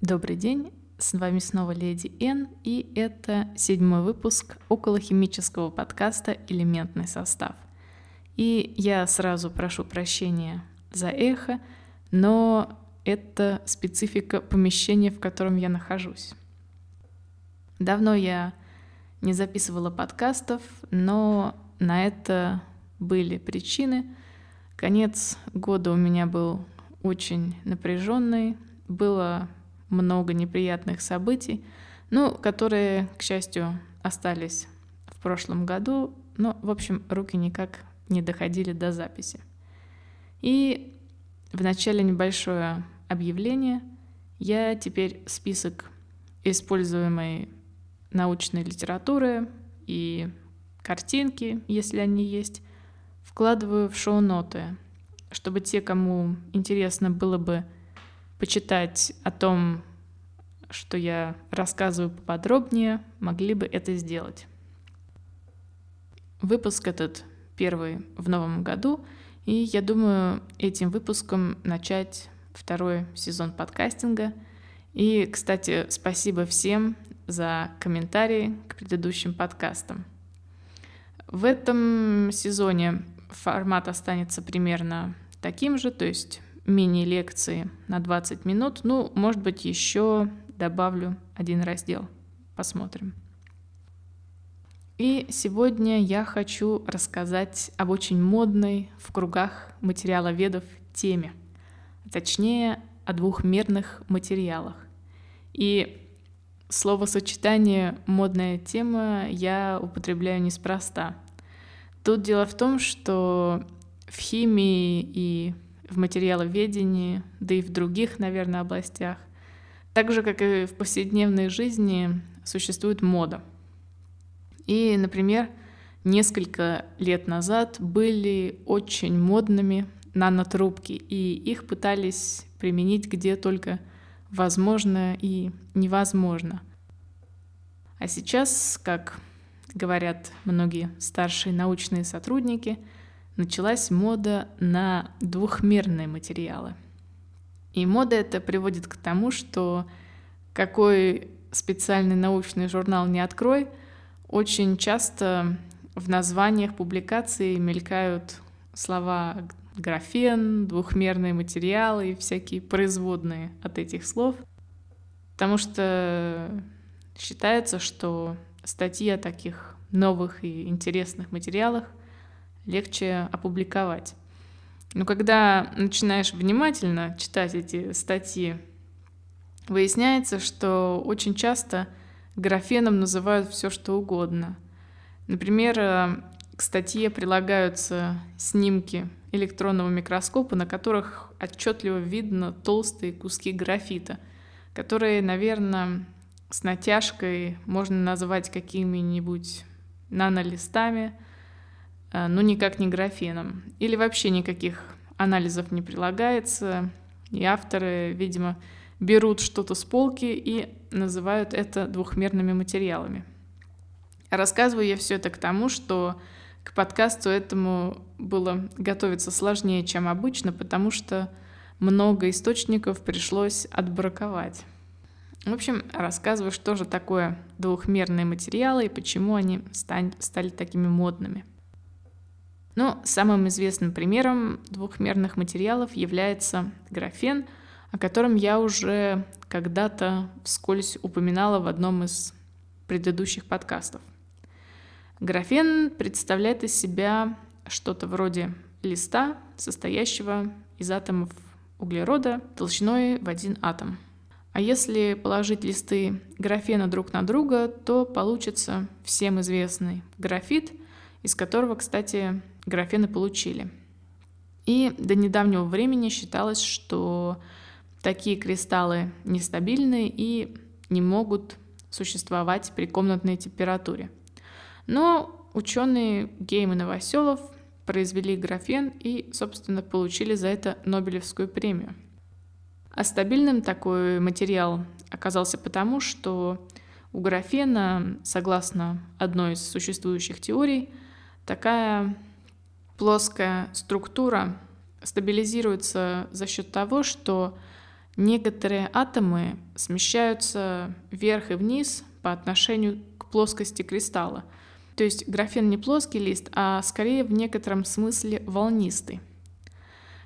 Добрый день, с вами снова Леди Н, и это седьмой выпуск околохимического подкаста «Элементный состав». И я сразу прошу прощения за эхо, но это специфика помещения, в котором я нахожусь. Давно я не записывала подкастов, но на это были причины. Конец года у меня был очень напряженный, было много неприятных событий, ну, которые, к счастью, остались в прошлом году, но, в общем, руки никак не доходили до записи. И в начале небольшое объявление. Я теперь список используемой научной литературы и картинки, если они есть, вкладываю в шоу-ноты, чтобы те, кому интересно было бы почитать о том, что я рассказываю поподробнее, могли бы это сделать. Выпуск этот первый в новом году, и я думаю этим выпуском начать второй сезон подкастинга. И, кстати, спасибо всем за комментарии к предыдущим подкастам. В этом сезоне формат останется примерно таким же, то есть мини-лекции на 20 минут. Ну, может быть, еще добавлю один раздел. Посмотрим. И сегодня я хочу рассказать об очень модной в кругах материаловедов теме, точнее о двухмерных материалах. И словосочетание «модная тема» я употребляю неспроста. Тут дело в том, что в химии и в материаловедении, да и в других, наверное, областях, так же, как и в повседневной жизни, существует мода. И, например, несколько лет назад были очень модными нанотрубки, и их пытались применить где только возможно и невозможно. А сейчас, как говорят многие старшие научные сотрудники, началась мода на двухмерные материалы. И мода это приводит к тому, что какой специальный научный журнал не открой, очень часто в названиях публикаций мелькают слова графен, двухмерные материалы и всякие производные от этих слов. Потому что считается, что статьи о таких новых и интересных материалах легче опубликовать. Но когда начинаешь внимательно читать эти статьи, выясняется, что очень часто графеном называют все, что угодно. Например, э, к статье прилагаются снимки электронного микроскопа, на которых отчетливо видно толстые куски графита, которые, наверное, с натяжкой можно назвать какими-нибудь нанолистами, но никак не графеном. Или вообще никаких анализов не прилагается, и авторы, видимо, берут что-то с полки и называют это двухмерными материалами. Рассказываю я все это к тому, что к подкасту этому было готовиться сложнее, чем обычно, потому что много источников пришлось отбраковать. В общем, рассказываю, что же такое двухмерные материалы и почему они стали такими модными. Ну, самым известным примером двухмерных материалов является графен, о котором я уже когда-то вскользь упоминала в одном из предыдущих подкастов – Графен представляет из себя что-то вроде листа, состоящего из атомов углерода толщиной в один атом. А если положить листы графена друг на друга, то получится всем известный графит, из которого, кстати, графены получили. И до недавнего времени считалось, что такие кристаллы нестабильны и не могут существовать при комнатной температуре. Но ученые Гейм и Новоселов произвели графен и, собственно, получили за это Нобелевскую премию. А стабильным такой материал оказался потому, что у графена, согласно одной из существующих теорий, такая плоская структура стабилизируется за счет того, что некоторые атомы смещаются вверх и вниз по отношению к плоскости кристалла. То есть графен не плоский лист, а скорее в некотором смысле волнистый.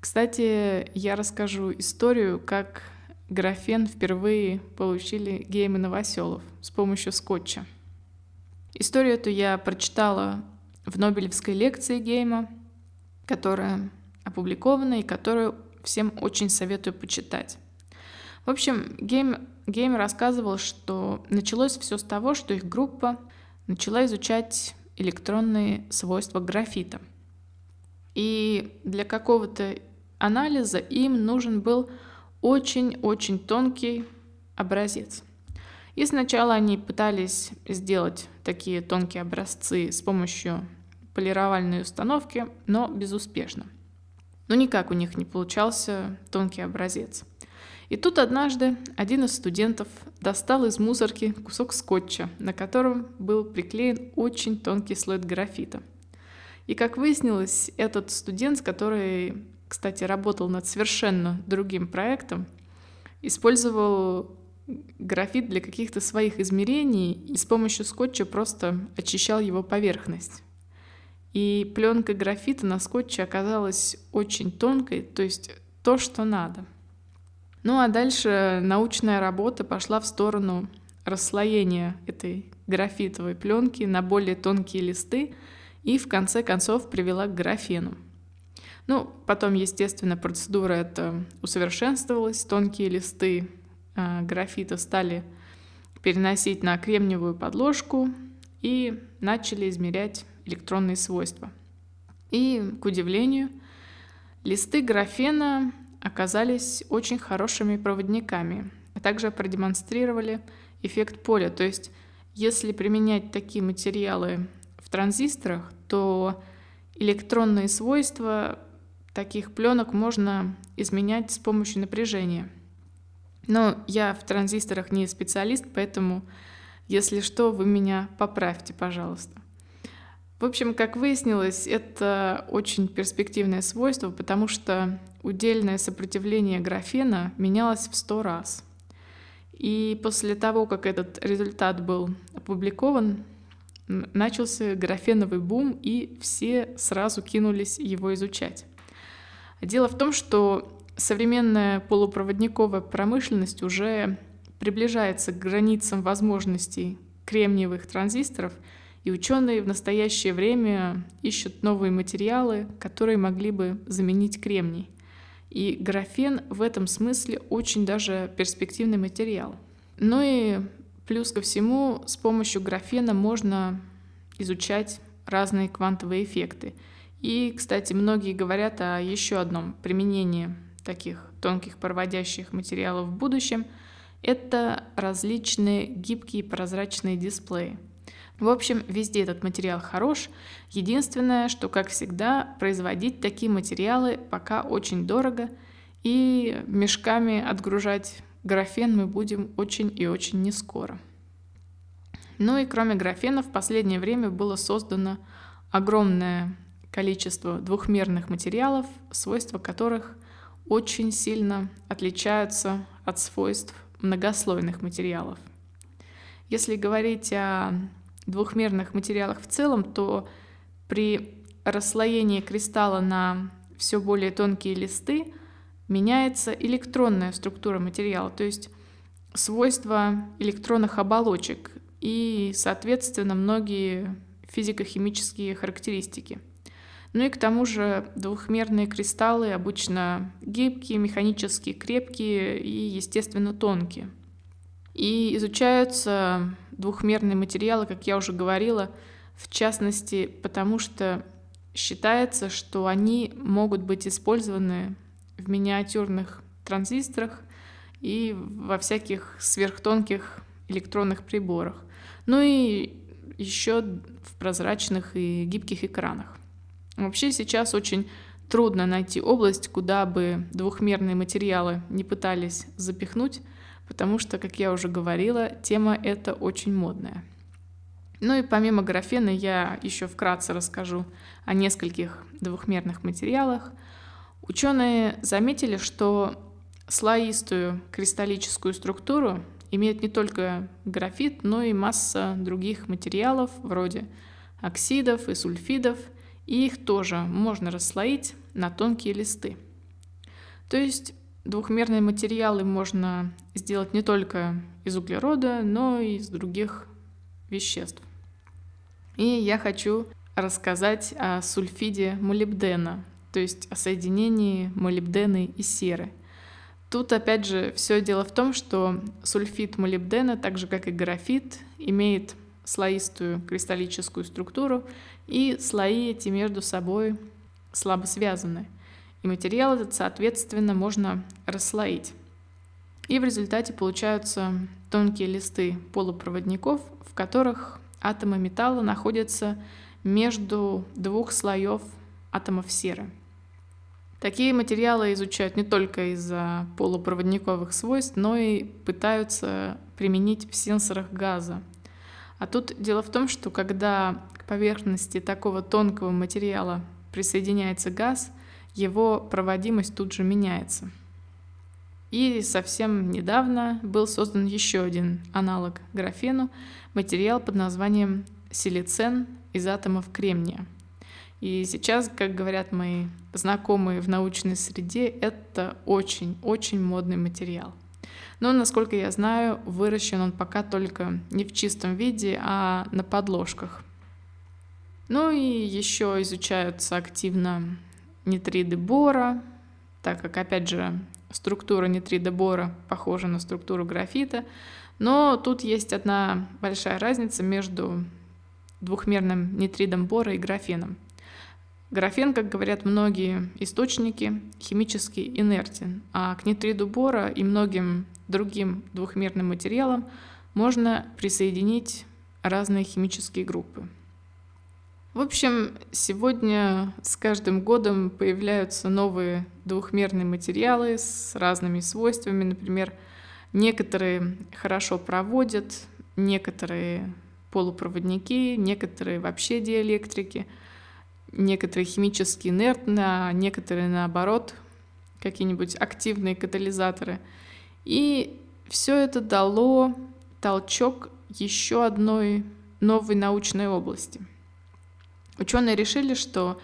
Кстати, я расскажу историю, как графен впервые получили Гейм и Новоселов с помощью скотча. Историю эту я прочитала в Нобелевской лекции Гейма, которая опубликована и которую всем очень советую почитать. В общем, Гейм, Гейм рассказывал, что началось все с того, что их группа начала изучать электронные свойства графита. И для какого-то анализа им нужен был очень-очень тонкий образец. И сначала они пытались сделать такие тонкие образцы с помощью полировальной установки, но безуспешно. Но никак у них не получался тонкий образец. И тут однажды один из студентов достал из мусорки кусок скотча, на котором был приклеен очень тонкий слой графита. И как выяснилось, этот студент, который, кстати, работал над совершенно другим проектом, использовал графит для каких-то своих измерений и с помощью скотча просто очищал его поверхность. И пленка графита на скотче оказалась очень тонкой, то есть то, что надо. Ну а дальше научная работа пошла в сторону расслоения этой графитовой пленки на более тонкие листы и в конце концов привела к графену. Ну, потом, естественно, процедура эта усовершенствовалась, тонкие листы графита стали переносить на кремниевую подложку и начали измерять электронные свойства. И, к удивлению, листы графена оказались очень хорошими проводниками, а также продемонстрировали эффект поля. То есть, если применять такие материалы в транзисторах, то электронные свойства таких пленок можно изменять с помощью напряжения. Но я в транзисторах не специалист, поэтому, если что, вы меня поправьте, пожалуйста. В общем, как выяснилось, это очень перспективное свойство, потому что удельное сопротивление графена менялось в сто раз. И после того, как этот результат был опубликован, начался графеновый бум, и все сразу кинулись его изучать. Дело в том, что современная полупроводниковая промышленность уже приближается к границам возможностей кремниевых транзисторов, и ученые в настоящее время ищут новые материалы, которые могли бы заменить кремний. И графен в этом смысле очень даже перспективный материал. Ну и плюс ко всему, с помощью графена можно изучать разные квантовые эффекты — и, кстати, многие говорят о еще одном применении таких тонких проводящих материалов в будущем. Это различные гибкие прозрачные дисплеи. В общем, везде этот материал хорош. Единственное, что, как всегда, производить такие материалы пока очень дорого, и мешками отгружать графен мы будем очень и очень не скоро. Ну и кроме графена в последнее время было создано огромное количество двухмерных материалов, свойства которых очень сильно отличаются от свойств многослойных материалов. Если говорить о двухмерных материалах в целом, то при расслоении кристалла на все более тонкие листы меняется электронная структура материала, то есть свойства электронных оболочек и, соответственно, многие физико-химические характеристики – ну и к тому же двухмерные кристаллы обычно гибкие, механически крепкие и, естественно, тонкие. И изучаются двухмерные материалы, как я уже говорила, в частности, потому что считается, что они могут быть использованы в миниатюрных транзисторах и во всяких сверхтонких электронных приборах. Ну и еще в прозрачных и гибких экранах. Вообще сейчас очень трудно найти область, куда бы двухмерные материалы не пытались запихнуть, потому что, как я уже говорила, тема эта очень модная. Ну и помимо графена я еще вкратце расскажу о нескольких двухмерных материалах. Ученые заметили, что слоистую кристаллическую структуру имеет не только графит, но и масса других материалов вроде оксидов и сульфидов, и их тоже можно расслоить на тонкие листы. То есть двухмерные материалы можно сделать не только из углерода, но и из других веществ. И я хочу рассказать о сульфиде молибдена, то есть о соединении молибдена и серы. Тут опять же все дело в том, что сульфид молибдена, так же как и графит, имеет слоистую кристаллическую структуру, и слои эти между собой слабо связаны. И материал этот, соответственно, можно расслоить. И в результате получаются тонкие листы полупроводников, в которых атомы металла находятся между двух слоев атомов серы. Такие материалы изучают не только из-за полупроводниковых свойств, но и пытаются применить в сенсорах газа. А тут дело в том, что когда к поверхности такого тонкого материала присоединяется газ, его проводимость тут же меняется. И совсем недавно был создан еще один аналог графену, материал под названием силицен из атомов кремния. И сейчас, как говорят мои знакомые в научной среде, это очень-очень модный материал. Но, насколько я знаю, выращен он пока только не в чистом виде, а на подложках. Ну и еще изучаются активно нитриды бора, так как, опять же, структура нитрида бора похожа на структуру графита, но тут есть одна большая разница между двухмерным нитридом бора и графеном. Графен, как говорят многие источники, химически инертен, а к нитриду бора и многим другим двухмерным материалам можно присоединить разные химические группы. В общем, сегодня с каждым годом появляются новые двухмерные материалы с разными свойствами. Например, некоторые хорошо проводят, некоторые полупроводники, некоторые вообще диэлектрики, некоторые химически инертны, а некоторые наоборот какие-нибудь активные катализаторы. И все это дало толчок еще одной новой научной области — Ученые решили, что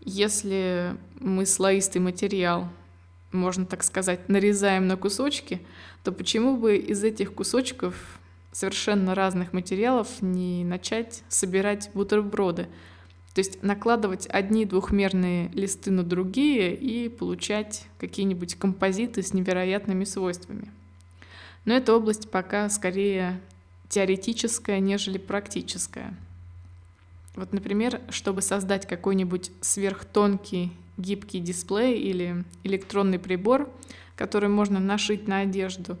если мы слоистый материал, можно так сказать, нарезаем на кусочки, то почему бы из этих кусочков совершенно разных материалов не начать собирать бутерброды? То есть накладывать одни двухмерные листы на другие и получать какие-нибудь композиты с невероятными свойствами. Но эта область пока скорее теоретическая, нежели практическая. Вот, например, чтобы создать какой-нибудь сверхтонкий гибкий дисплей или электронный прибор, который можно нашить на одежду,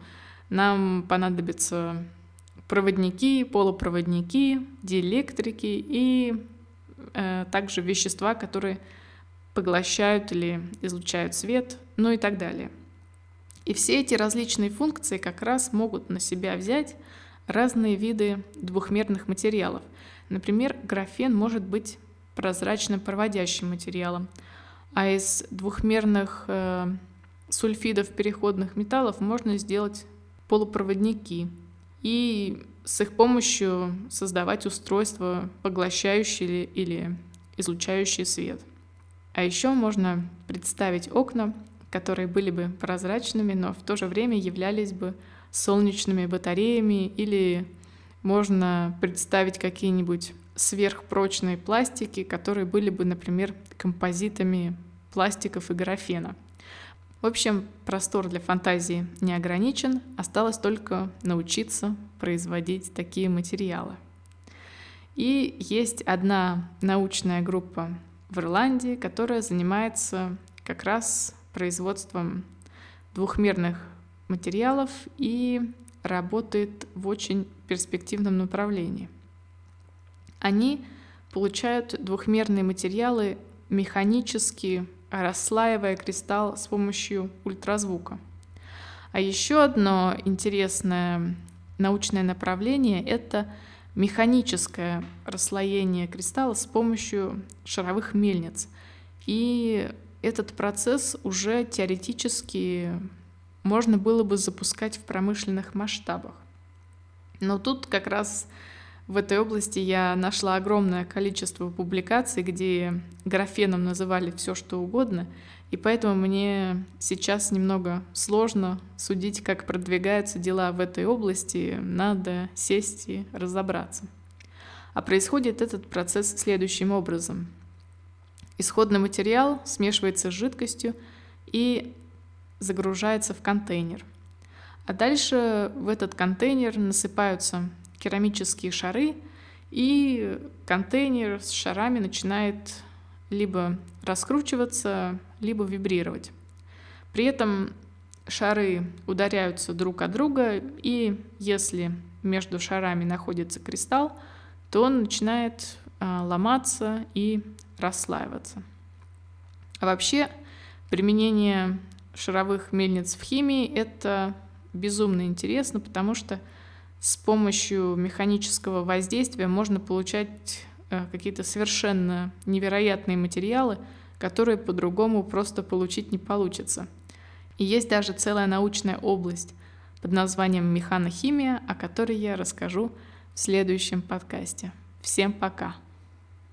нам понадобятся проводники, полупроводники, диэлектрики и также вещества, которые поглощают или излучают свет, ну и так далее. И все эти различные функции как раз могут на себя взять разные виды двухмерных материалов. Например, графен может быть прозрачным проводящим материалом, а из двухмерных э, сульфидов переходных металлов можно сделать полупроводники и с их помощью создавать устройства, поглощающие или излучающие свет. А еще можно представить окна, которые были бы прозрачными, но в то же время являлись бы солнечными батареями или можно представить какие-нибудь сверхпрочные пластики, которые были бы, например, композитами пластиков и графена. В общем, простор для фантазии не ограничен, осталось только научиться производить такие материалы. И есть одна научная группа в Ирландии, которая занимается как раз производством двухмерных материалов и работает в очень перспективном направлении. Они получают двухмерные материалы механически, расслаивая кристалл с помощью ультразвука. А еще одно интересное научное направление — это механическое расслоение кристалла с помощью шаровых мельниц. И этот процесс уже теоретически можно было бы запускать в промышленных масштабах. Но тут как раз в этой области я нашла огромное количество публикаций, где графеном называли все, что угодно, и поэтому мне сейчас немного сложно судить, как продвигаются дела в этой области, надо сесть и разобраться. А происходит этот процесс следующим образом. Исходный материал смешивается с жидкостью и загружается в контейнер. А дальше в этот контейнер насыпаются керамические шары, и контейнер с шарами начинает либо раскручиваться, либо вибрировать. При этом шары ударяются друг от друга, и если между шарами находится кристалл, то он начинает а, ломаться и расслаиваться. А вообще применение шаровых мельниц в химии — это безумно интересно, потому что с помощью механического воздействия можно получать э, какие-то совершенно невероятные материалы, которые по-другому просто получить не получится. И есть даже целая научная область под названием механохимия, о которой я расскажу в следующем подкасте. Всем пока!